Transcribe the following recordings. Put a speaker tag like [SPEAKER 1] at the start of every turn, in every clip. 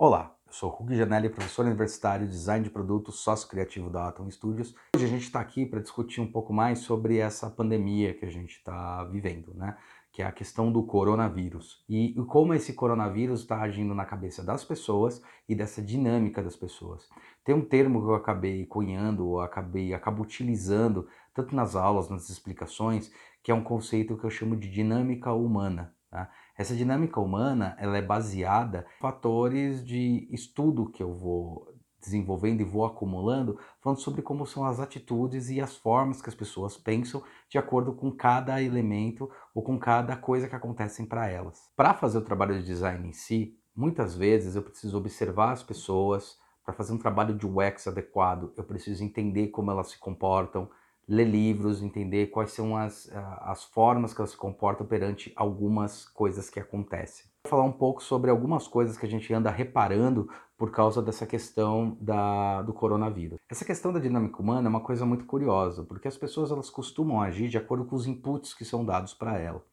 [SPEAKER 1] Olá, eu sou Hugo Janelli, professor universitário de design de produto, sócio criativo da Atom Studios. Hoje a gente está aqui para discutir um pouco mais sobre essa pandemia que a gente está vivendo, né? Que é a questão do coronavírus e como esse coronavírus está agindo na cabeça das pessoas e dessa dinâmica das pessoas. Tem um termo que eu acabei cunhando, ou acabei acabo utilizando tanto nas aulas, nas explicações, que é um conceito que eu chamo de dinâmica humana. Tá? Essa dinâmica humana ela é baseada em fatores de estudo que eu vou desenvolvendo e vou acumulando, falando sobre como são as atitudes e as formas que as pessoas pensam de acordo com cada elemento ou com cada coisa que acontecem para elas. Para fazer o trabalho de design em si, muitas vezes eu preciso observar as pessoas, para fazer um trabalho de UX adequado, eu preciso entender como elas se comportam, ler livros, entender quais são as, as formas que elas se comportam perante algumas coisas que acontecem. Vou falar um pouco sobre algumas coisas que a gente anda reparando por causa dessa questão da, do coronavírus. Essa questão da dinâmica humana é uma coisa muito curiosa, porque as pessoas elas costumam agir de acordo com os inputs que são dados para ela.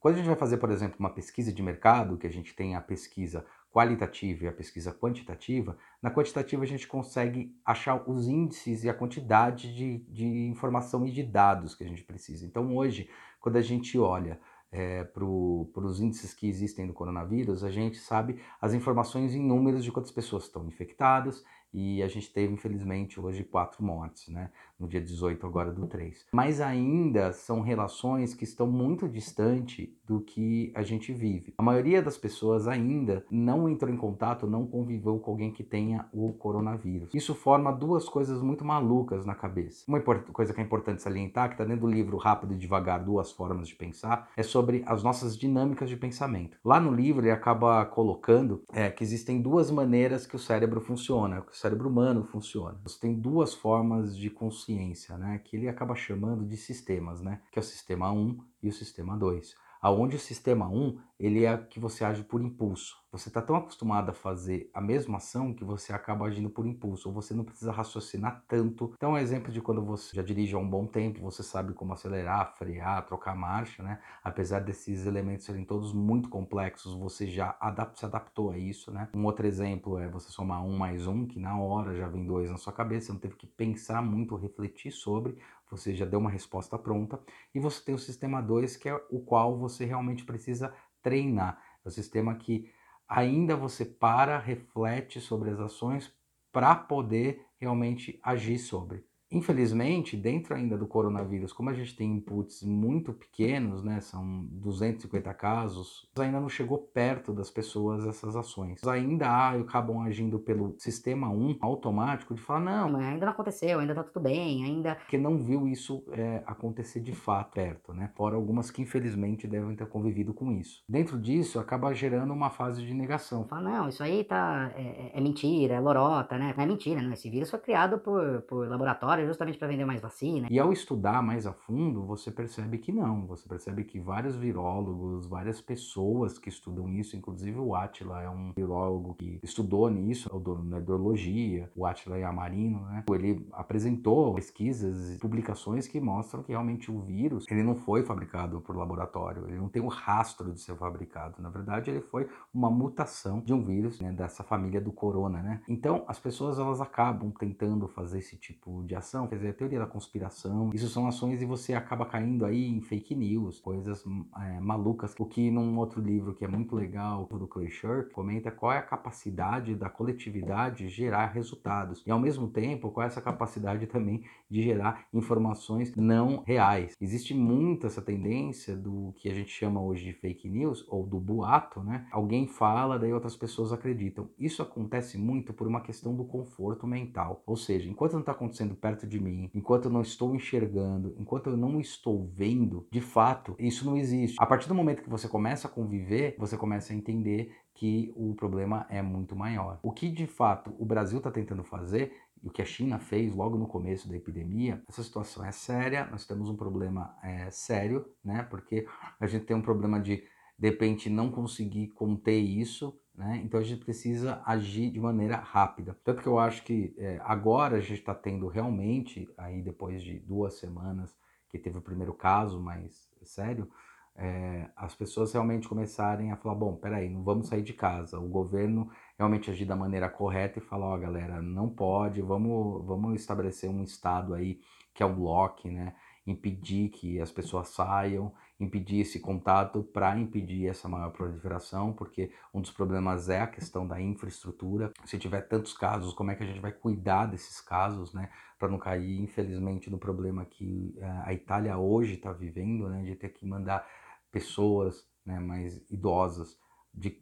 [SPEAKER 1] Quando a gente vai fazer, por exemplo, uma pesquisa de mercado, que a gente tem a pesquisa qualitativa e a pesquisa quantitativa, na quantitativa a gente consegue achar os índices e a quantidade de, de informação e de dados que a gente precisa. Então, hoje, quando a gente olha é, para os índices que existem do coronavírus, a gente sabe as informações em números de quantas pessoas estão infectadas e a gente teve, infelizmente, hoje quatro mortes, né? No dia 18 agora do 3. Mas ainda são relações que estão muito distante do que a gente vive. A maioria das pessoas ainda não entrou em contato, não conviveu com alguém que tenha o coronavírus. Isso forma duas coisas muito malucas na cabeça. Uma coisa que é importante salientar, que está dentro do livro Rápido e Devagar, Duas Formas de Pensar, é sobre as nossas dinâmicas de pensamento. Lá no livro ele acaba colocando é, que existem duas maneiras que o cérebro funciona cérebro humano funciona. Você tem duas formas de consciência, né, que ele acaba chamando de sistemas, né, que é o sistema 1 e o sistema 2 aonde o sistema 1 ele é que você age por impulso. Você está tão acostumado a fazer a mesma ação que você acaba agindo por impulso, ou você não precisa raciocinar tanto. Então, é um exemplo de quando você já dirige há um bom tempo, você sabe como acelerar, frear, trocar marcha, né? Apesar desses elementos serem todos muito complexos, você já se adaptou a isso, né? Um outro exemplo é você somar um mais um, que na hora já vem dois na sua cabeça, você não teve que pensar muito, refletir sobre, você já deu uma resposta pronta, e você tem o sistema 2, que é o qual você realmente precisa treinar. É o sistema que ainda você para, reflete sobre as ações para poder realmente agir sobre. Infelizmente, dentro ainda do coronavírus, como a gente tem inputs muito pequenos, né, são 250 casos, ainda não chegou perto das pessoas essas ações. Ainda há, acabam agindo pelo sistema 1 automático de falar, não,
[SPEAKER 2] ainda não aconteceu, ainda tá tudo bem, ainda...
[SPEAKER 1] Porque não viu isso é, acontecer de fato perto, né? Fora algumas que infelizmente devem ter convivido com isso. Dentro disso, acaba gerando uma fase de negação.
[SPEAKER 2] Fala, não, isso aí tá, é, é mentira, é lorota, né? Não é mentira, não, esse vírus foi criado por, por laboratório justamente para vender mais vacina.
[SPEAKER 1] E ao estudar mais a fundo, você percebe que não. Você percebe que vários virólogos, várias pessoas que estudam isso, inclusive o Atila é um virólogo que estudou nisso, na hidrologia, o Atila Yamarino, né? Ele apresentou pesquisas e publicações que mostram que realmente o vírus, ele não foi fabricado por laboratório, ele não tem o um rastro de ser fabricado. Na verdade, ele foi uma mutação de um vírus, né, dessa família do corona, né? Então, as pessoas elas acabam tentando fazer esse tipo de ação conspiração, quer dizer, a teoria da conspiração. Isso são ações e você acaba caindo aí em fake news, coisas é, malucas. O que num outro livro que é muito legal, do Clay Shirk, comenta qual é a capacidade da coletividade gerar resultados. E ao mesmo tempo, qual é essa capacidade também de gerar informações não reais. Existe muito essa tendência do que a gente chama hoje de fake news ou do boato, né? Alguém fala, daí outras pessoas acreditam. Isso acontece muito por uma questão do conforto mental. Ou seja, enquanto não está acontecendo perto de mim, enquanto eu não estou enxergando, enquanto eu não estou vendo, de fato, isso não existe. A partir do momento que você começa a conviver, você começa a entender que o problema é muito maior. O que de fato o Brasil está tentando fazer o que a China fez logo no começo da epidemia, essa situação é séria, nós temos um problema é, sério, né? Porque a gente tem um problema de, de repente, não conseguir conter isso, né? Então a gente precisa agir de maneira rápida. Tanto que eu acho que é, agora a gente está tendo realmente, aí depois de duas semanas que teve o primeiro caso mais sério, é, as pessoas realmente começarem a falar, bom, peraí, não vamos sair de casa. O governo realmente agir da maneira correta e falar, ó, oh, galera, não pode, vamos, vamos estabelecer um estado aí que é o block, né? Impedir que as pessoas saiam, impedir esse contato para impedir essa maior proliferação, porque um dos problemas é a questão da infraestrutura. Se tiver tantos casos, como é que a gente vai cuidar desses casos, né? Para não cair, infelizmente, no problema que eh, a Itália hoje está vivendo, né? De ter que mandar pessoas né, mais idosas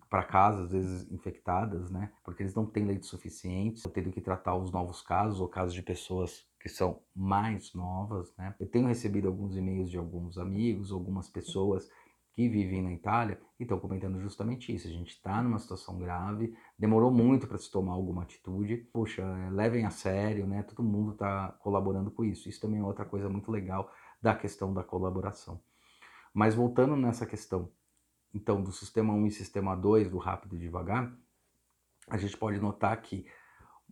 [SPEAKER 1] para casa, às vezes infectadas, né? Porque eles não têm leitos suficientes, tendo que tratar os novos casos ou casos de pessoas que são mais novas, né? Eu tenho recebido alguns e-mails de alguns amigos, algumas pessoas que vivem na Itália e estão comentando justamente isso. A gente está numa situação grave, demorou muito para se tomar alguma atitude. Poxa, levem a sério, né? Todo mundo está colaborando com isso. Isso também é outra coisa muito legal da questão da colaboração. Mas voltando nessa questão, então, do sistema 1 e sistema 2, do rápido e devagar, a gente pode notar que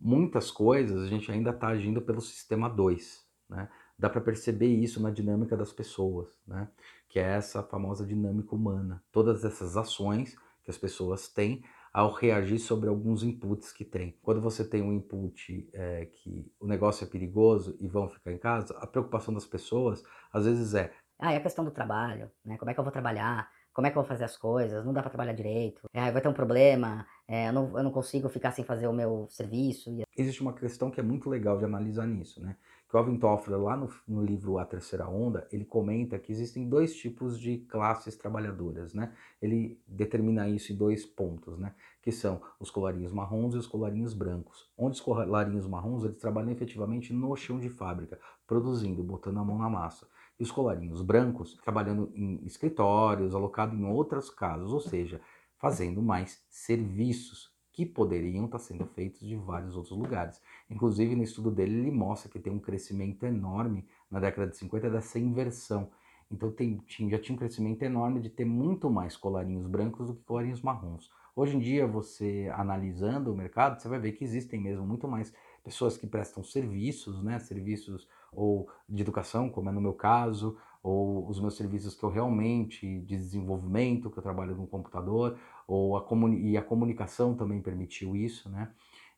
[SPEAKER 1] muitas coisas a gente ainda está agindo pelo sistema 2, né? Dá para perceber isso na dinâmica das pessoas, né? Que é essa famosa dinâmica humana. Todas essas ações que as pessoas têm ao reagir sobre alguns inputs que tem. Quando você tem um input é, que o negócio é perigoso e vão ficar em casa, a preocupação das pessoas às vezes é
[SPEAKER 2] ah, é a questão do trabalho, né? Como é que eu vou trabalhar? Como é que eu vou fazer as coisas? Não dá para trabalhar direito. É, vai ter um problema. É, eu, não, eu não consigo ficar sem fazer o meu serviço.
[SPEAKER 1] Existe uma questão que é muito legal de analisar nisso, né? Que o Alvin Toffler, lá no, no livro A Terceira Onda, ele comenta que existem dois tipos de classes trabalhadoras, né? Ele determina isso em dois pontos, né? Que são os colarinhos marrons e os colarinhos brancos. Onde os colarinhos marrons, eles trabalham efetivamente no chão de fábrica, produzindo, botando a mão na massa e os colarinhos brancos trabalhando em escritórios, alocado em outros casos, ou seja, fazendo mais serviços que poderiam estar sendo feitos de vários outros lugares. Inclusive, no estudo dele, ele mostra que tem um crescimento enorme na década de 50 dessa inversão. Então, tem, já tinha um crescimento enorme de ter muito mais colarinhos brancos do que colarinhos marrons. Hoje em dia, você analisando o mercado, você vai ver que existem mesmo muito mais pessoas que prestam serviços, né, serviços ou de educação, como é no meu caso, ou os meus serviços que eu realmente de desenvolvimento, que eu trabalho no computador, ou a e a comunicação também permitiu isso, né?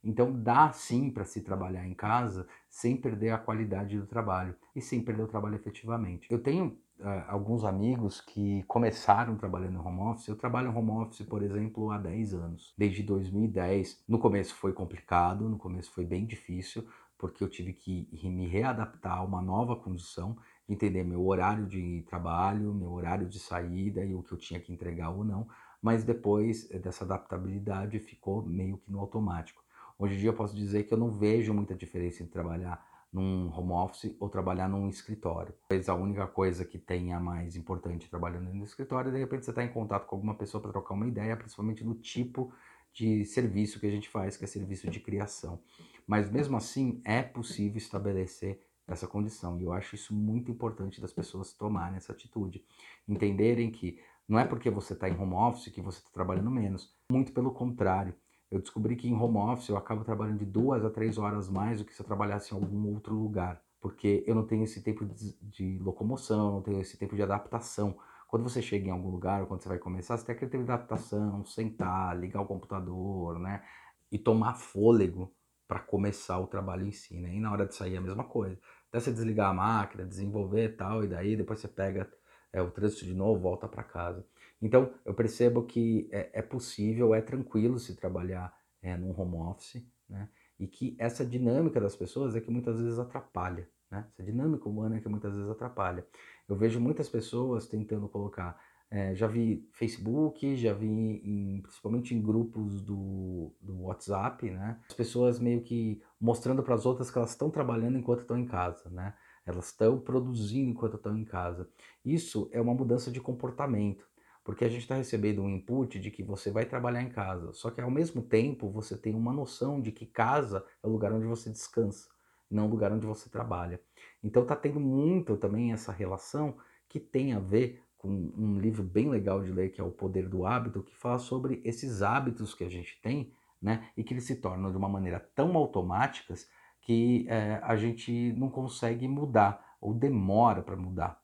[SPEAKER 1] Então dá sim para se trabalhar em casa sem perder a qualidade do trabalho e sem perder o trabalho efetivamente. Eu tenho uh, alguns amigos que começaram trabalhando em home office. Eu trabalho em home office, por exemplo, há 10 anos, desde 2010. No começo foi complicado, no começo foi bem difícil, porque eu tive que me readaptar a uma nova condição, entender meu horário de trabalho, meu horário de saída e o que eu tinha que entregar ou não, mas depois eh, dessa adaptabilidade ficou meio que no automático. Hoje em dia eu posso dizer que eu não vejo muita diferença entre trabalhar num home office ou trabalhar num escritório. Talvez a única coisa que tenha mais importante trabalhando no escritório, de repente você está em contato com alguma pessoa para trocar uma ideia, principalmente no tipo de serviço que a gente faz, que é serviço de criação. Mas mesmo assim é possível estabelecer essa condição. E eu acho isso muito importante das pessoas tomarem essa atitude. Entenderem que não é porque você está em home office que você está trabalhando menos. Muito pelo contrário. Eu descobri que em home office eu acabo trabalhando de duas a três horas mais do que se eu trabalhasse em algum outro lugar. Porque eu não tenho esse tempo de, de locomoção, não tenho esse tempo de adaptação. Quando você chega em algum lugar, ou quando você vai começar, você tem aquele tempo de adaptação, sentar, ligar o computador, né? E tomar fôlego para começar o trabalho em si, né? E na hora de sair é a mesma coisa. Até você desligar a máquina, desenvolver e tal, e daí depois você pega é, o trânsito de novo, volta para casa. Então eu percebo que é, é, possível, é tranquilo se trabalhar é, num home office, né? E que essa dinâmica das pessoas é que muitas vezes atrapalha, né? Essa dinâmica humana é que muitas vezes atrapalha. Eu vejo muitas pessoas tentando colocar é, já vi Facebook, já vi em, principalmente em grupos do, do WhatsApp, né? As pessoas meio que mostrando para as outras que elas estão trabalhando enquanto estão em casa, né? Elas estão produzindo enquanto estão em casa. Isso é uma mudança de comportamento, porque a gente está recebendo um input de que você vai trabalhar em casa, só que ao mesmo tempo você tem uma noção de que casa é o lugar onde você descansa, não o lugar onde você trabalha. Então está tendo muito também essa relação que tem a ver com um livro bem legal de ler, que é O Poder do Hábito, que fala sobre esses hábitos que a gente tem, né? E que eles se tornam de uma maneira tão automáticas que é, a gente não consegue mudar, ou demora para mudar?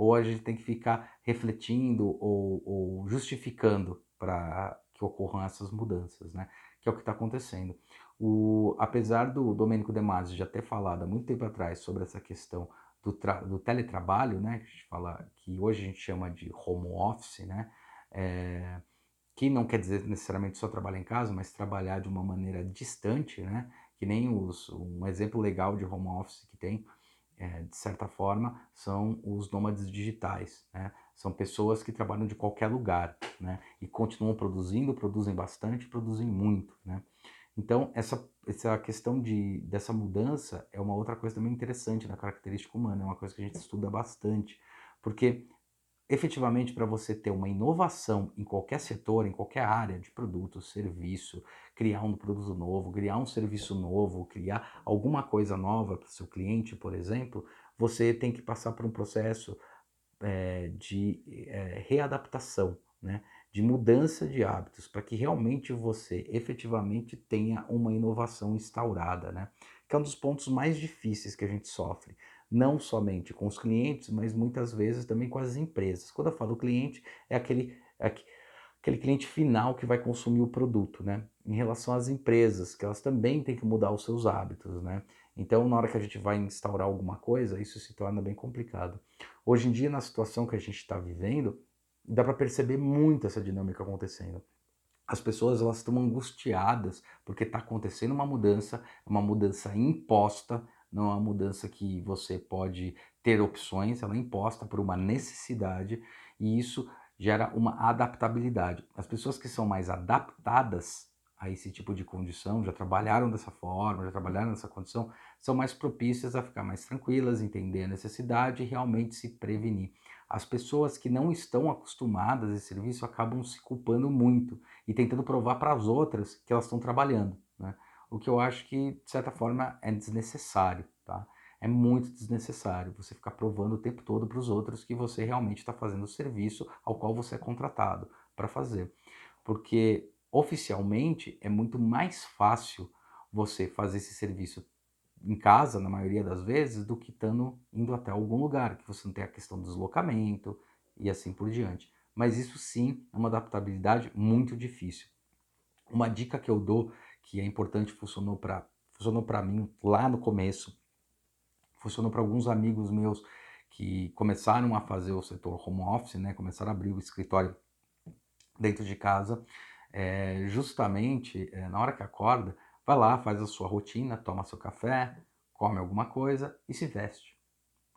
[SPEAKER 1] Ou a gente tem que ficar refletindo ou, ou justificando para que ocorram essas mudanças, né? Que é o que está acontecendo. O, apesar do Domênico De Masi já ter falado há muito tempo atrás sobre essa questão do, do teletrabalho, né? Que a gente fala que hoje a gente chama de home office, né? É, que não quer dizer necessariamente só trabalhar em casa, mas trabalhar de uma maneira distante, né? Que nem os, um exemplo legal de home office que tem, é, de certa forma, são os nômades digitais, né? São pessoas que trabalham de qualquer lugar, né? E continuam produzindo, produzem bastante, produzem muito, né? Então, essa, essa questão de, dessa mudança é uma outra coisa também interessante na característica humana, é uma coisa que a gente estuda bastante, porque efetivamente para você ter uma inovação em qualquer setor, em qualquer área de produto, serviço, criar um produto novo, criar um serviço novo, criar alguma coisa nova para o seu cliente, por exemplo, você tem que passar por um processo é, de é, readaptação, né? de mudança de hábitos, para que realmente você efetivamente tenha uma inovação instaurada, né? que é um dos pontos mais difíceis que a gente sofre não somente com os clientes, mas muitas vezes também com as empresas. Quando eu falo cliente, é aquele, é aquele cliente final que vai consumir o produto, né? Em relação às empresas, que elas também têm que mudar os seus hábitos, né? Então, na hora que a gente vai instaurar alguma coisa, isso se torna bem complicado. Hoje em dia, na situação que a gente está vivendo, dá para perceber muito essa dinâmica acontecendo. As pessoas elas estão angustiadas porque está acontecendo uma mudança, uma mudança imposta, não é uma mudança que você pode ter opções, ela é imposta por uma necessidade e isso gera uma adaptabilidade. As pessoas que são mais adaptadas a esse tipo de condição, já trabalharam dessa forma, já trabalharam nessa condição, são mais propícias a ficar mais tranquilas, entender a necessidade e realmente se prevenir. As pessoas que não estão acostumadas a esse serviço acabam se culpando muito e tentando provar para as outras que elas estão trabalhando. Né? O que eu acho que, de certa forma, é desnecessário, tá? É muito desnecessário você ficar provando o tempo todo para os outros que você realmente está fazendo o serviço ao qual você é contratado para fazer. Porque, oficialmente, é muito mais fácil você fazer esse serviço em casa, na maioria das vezes, do que estando indo até algum lugar, que você não tem a questão do deslocamento e assim por diante. Mas isso sim é uma adaptabilidade muito difícil. Uma dica que eu dou que é importante, funcionou para funcionou para mim lá no começo, funcionou para alguns amigos meus que começaram a fazer o setor home office, né, começaram a abrir o escritório dentro de casa, é, justamente é, na hora que acorda, vai lá, faz a sua rotina, toma seu café, come alguma coisa e se veste.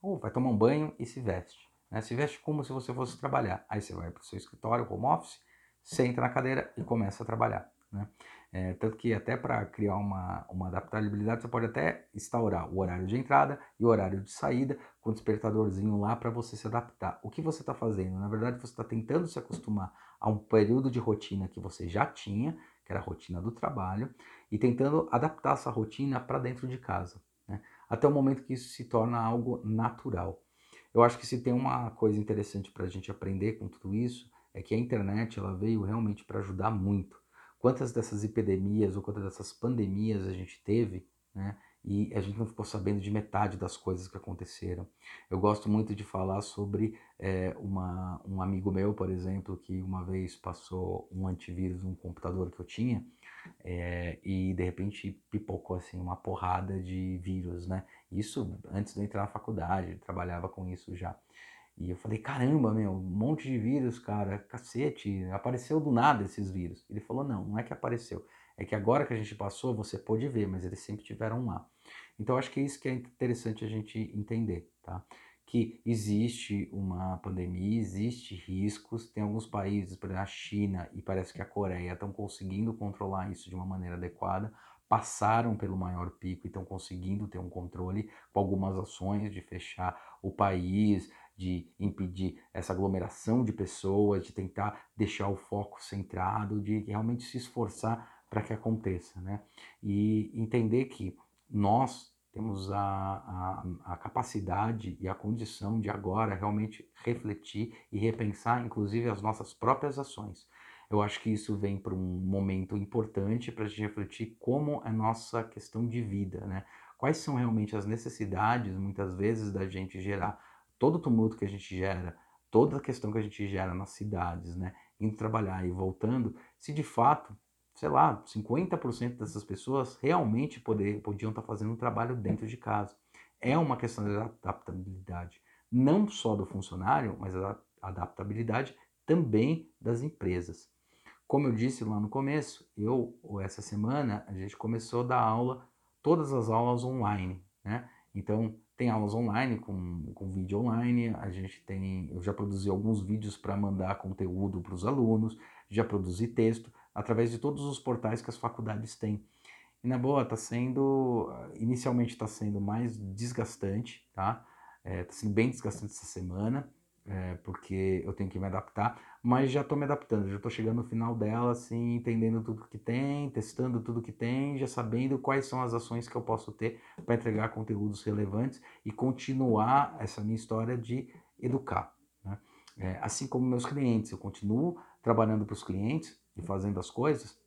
[SPEAKER 1] Ou vai tomar um banho e se veste. Né? Se veste como se você fosse trabalhar. Aí você vai para o seu escritório, home office, senta na cadeira e começa a trabalhar. Né? É, tanto que até para criar uma, uma adaptabilidade, você pode até instaurar o horário de entrada e o horário de saída com o despertadorzinho lá para você se adaptar. O que você está fazendo? Na verdade, você está tentando se acostumar a um período de rotina que você já tinha, que era a rotina do trabalho, e tentando adaptar essa rotina para dentro de casa. Né? Até o momento que isso se torna algo natural. Eu acho que se tem uma coisa interessante para a gente aprender com tudo isso, é que a internet ela veio realmente para ajudar muito quantas dessas epidemias ou quantas dessas pandemias a gente teve, né? E a gente não ficou sabendo de metade das coisas que aconteceram. Eu gosto muito de falar sobre é, uma, um amigo meu, por exemplo, que uma vez passou um antivírus num computador que eu tinha é, e de repente pipocou assim uma porrada de vírus, né? Isso antes de eu entrar na faculdade, trabalhava com isso já. E eu falei, caramba, meu, um monte de vírus, cara, cacete, apareceu do nada esses vírus. Ele falou, não, não é que apareceu, é que agora que a gente passou, você pode ver, mas eles sempre tiveram lá. Então, acho que é isso que é interessante a gente entender, tá? Que existe uma pandemia, existe riscos, tem alguns países, por exemplo, a China e parece que a Coreia estão conseguindo controlar isso de uma maneira adequada, passaram pelo maior pico e estão conseguindo ter um controle com algumas ações de fechar o país, de impedir essa aglomeração de pessoas, de tentar deixar o foco centrado, de realmente se esforçar para que aconteça, né? E entender que nós temos a, a, a, capacidade e a condição de agora realmente refletir e repensar, inclusive, as nossas próprias ações. Eu acho que isso vem para um momento importante para a gente refletir como é nossa questão de vida, né? Quais são realmente as necessidades, muitas vezes, da gente gerar todo o tumulto que a gente gera, toda a questão que a gente gera nas cidades, né, indo trabalhar e voltando, se de fato, sei lá, 50% dessas pessoas realmente poder, podiam estar fazendo um trabalho dentro de casa. É uma questão de adaptabilidade, não só do funcionário, mas a adaptabilidade também das empresas. Como eu disse lá no começo, eu, essa semana, a gente começou a dar aula, todas as aulas online, né? Então, tem aulas online, com, com vídeo online, a gente tem, eu já produzi alguns vídeos para mandar conteúdo para os alunos, já produzi texto, através de todos os portais que as faculdades têm. E na boa, está sendo, inicialmente está sendo mais desgastante, tá? Está é, sendo bem desgastante essa semana, é, porque eu tenho que me adaptar, mas já estou me adaptando, já estou chegando no final dela, assim, entendendo tudo que tem, testando tudo que tem, já sabendo quais são as ações que eu posso ter para entregar conteúdos relevantes e continuar essa minha história de educar. Né? É, assim como meus clientes, eu continuo trabalhando para os clientes e fazendo as coisas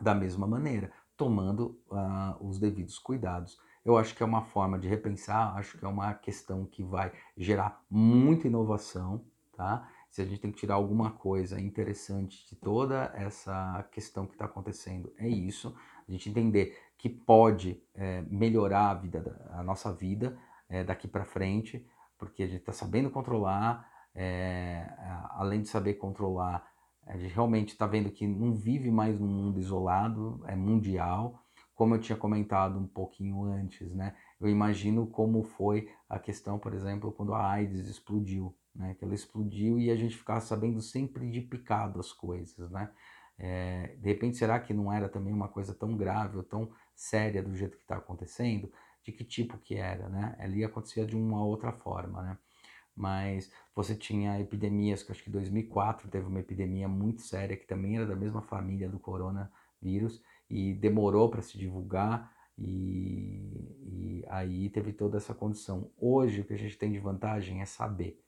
[SPEAKER 1] da mesma maneira, tomando uh, os devidos cuidados eu acho que é uma forma de repensar, acho que é uma questão que vai gerar muita inovação, tá? Se a gente tem que tirar alguma coisa interessante de toda essa questão que está acontecendo, é isso. A gente entender que pode é, melhorar a, vida, a nossa vida é, daqui para frente, porque a gente está sabendo controlar, é, além de saber controlar, a gente realmente está vendo que não vive mais num mundo isolado, é mundial como eu tinha comentado um pouquinho antes, né? Eu imagino como foi a questão, por exemplo, quando a AIDS explodiu, né? Que ela explodiu e a gente ficava sabendo sempre de picado as coisas, né? É, de repente, será que não era também uma coisa tão grave ou tão séria do jeito que está acontecendo? De que tipo que era, né? Ali acontecia de uma outra forma, né? Mas você tinha epidemias, que acho que em 2004 teve uma epidemia muito séria, que também era da mesma família do coronavírus, e demorou para se divulgar e, e, aí teve toda essa condição. Hoje o que a gente tem de vantagem é saber.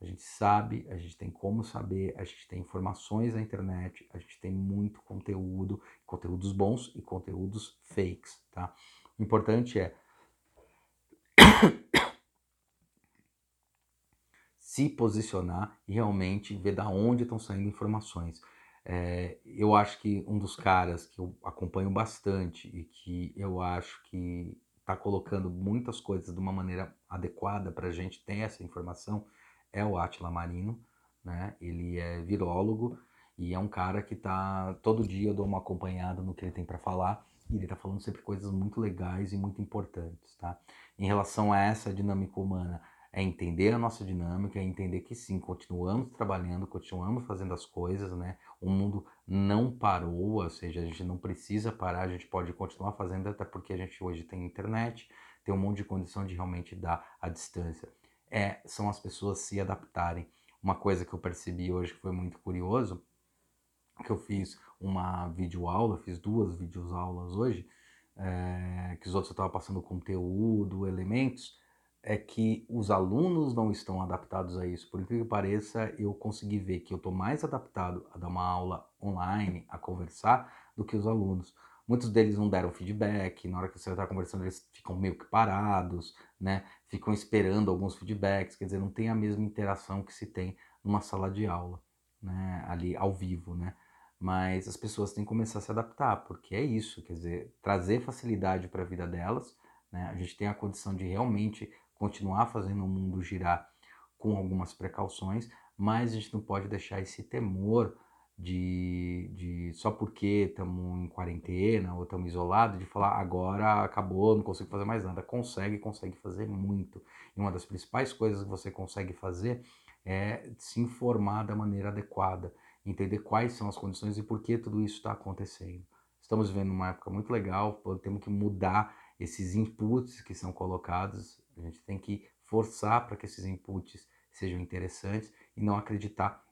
[SPEAKER 1] A gente sabe, a gente tem como saber, a gente tem informações na internet, a gente tem muito conteúdo, conteúdos bons e conteúdos fakes, tá? O importante é se posicionar e realmente ver da onde estão saindo informações. É, eu acho que um dos caras que eu acompanho bastante e que eu acho que está colocando muitas coisas de uma maneira adequada para a gente ter essa informação é o Atila Marino, né? Ele é virólogo e é um cara que tá todo dia eu dou uma acompanhada no que ele tem para falar e ele está falando sempre coisas muito legais e muito importantes, tá? Em relação a essa dinâmica humana, é entender a nossa dinâmica, é entender que sim, continuamos trabalhando, continuamos fazendo as coisas, né? O mundo não parou, ou seja, a gente não precisa parar, a gente pode continuar fazendo, até porque a gente hoje tem internet, tem um monte de condição de realmente dar a distância. É, são as pessoas se adaptarem. Uma coisa que eu percebi hoje que foi muito curioso, que eu fiz uma videoaula, fiz duas videoaulas hoje, é, que os outros eu estava passando conteúdo, elementos, é que os alunos não estão adaptados a isso. Por incrível que pareça, eu consegui ver que eu estou mais adaptado a dar uma aula online, a conversar, do que os alunos. Muitos deles não deram feedback, na hora que você está conversando eles ficam meio que parados, né? Ficam esperando alguns feedbacks, quer dizer, não tem a mesma interação que se tem numa sala de aula, né? Ali ao vivo, né? Mas as pessoas têm que começar a se adaptar, porque é isso, quer dizer, trazer facilidade para a vida delas, né? A gente tem a condição de realmente continuar fazendo o mundo girar com algumas precauções, mas a gente não pode deixar esse temor de, de só porque estamos em quarentena ou estamos isolados, de falar agora acabou, não consigo fazer mais nada. Consegue, consegue fazer muito. E uma das principais coisas que você consegue fazer é se informar da maneira adequada, entender quais são as condições e por que tudo isso está acontecendo. Estamos vivendo uma época muito legal, temos que mudar esses inputs que são colocados a gente tem que forçar para que esses inputs sejam interessantes e não acreditar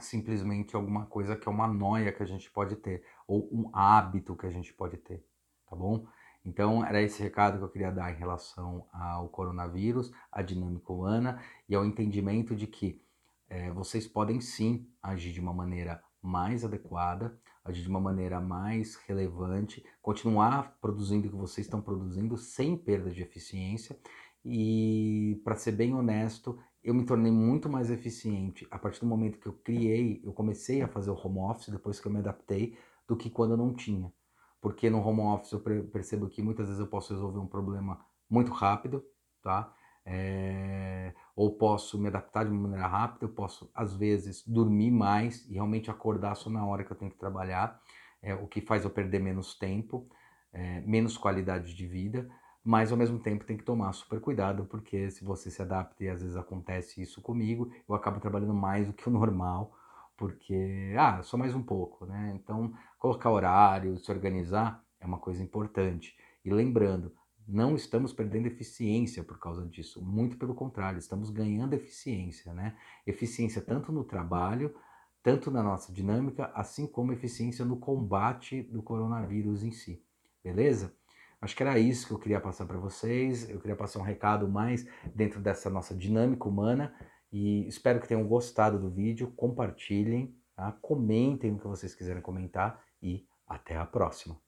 [SPEAKER 1] simplesmente alguma coisa que é uma noia que a gente pode ter ou um hábito que a gente pode ter, tá bom? Então era esse recado que eu queria dar em relação ao coronavírus, à dinâmica humana e ao entendimento de que é, vocês podem sim agir de uma maneira mais adequada, agir de uma maneira mais relevante, continuar produzindo o que vocês estão produzindo sem perda de eficiência e, para ser bem honesto, eu me tornei muito mais eficiente a partir do momento que eu criei, eu comecei a fazer o home office depois que eu me adaptei, do que quando eu não tinha. Porque no home office eu percebo que muitas vezes eu posso resolver um problema muito rápido, tá? É... ou posso me adaptar de uma maneira rápida, eu posso às vezes dormir mais e realmente acordar só na hora que eu tenho que trabalhar, é, o que faz eu perder menos tempo, é, menos qualidade de vida, mas ao mesmo tempo tem que tomar super cuidado, porque se você se adapta e às vezes acontece isso comigo, eu acabo trabalhando mais do que o normal, porque, ah, só mais um pouco, né? Então, colocar horário, se organizar é uma coisa importante. E lembrando, não estamos perdendo eficiência por causa disso, muito pelo contrário, estamos ganhando eficiência, né? Eficiência tanto no trabalho, tanto na nossa dinâmica, assim como eficiência no combate do coronavírus em si, beleza? Acho que era isso que eu queria passar para vocês. Eu queria passar um recado mais dentro dessa nossa dinâmica humana e espero que tenham gostado do vídeo. Compartilhem, tá? comentem o que vocês quiserem comentar e até a próxima.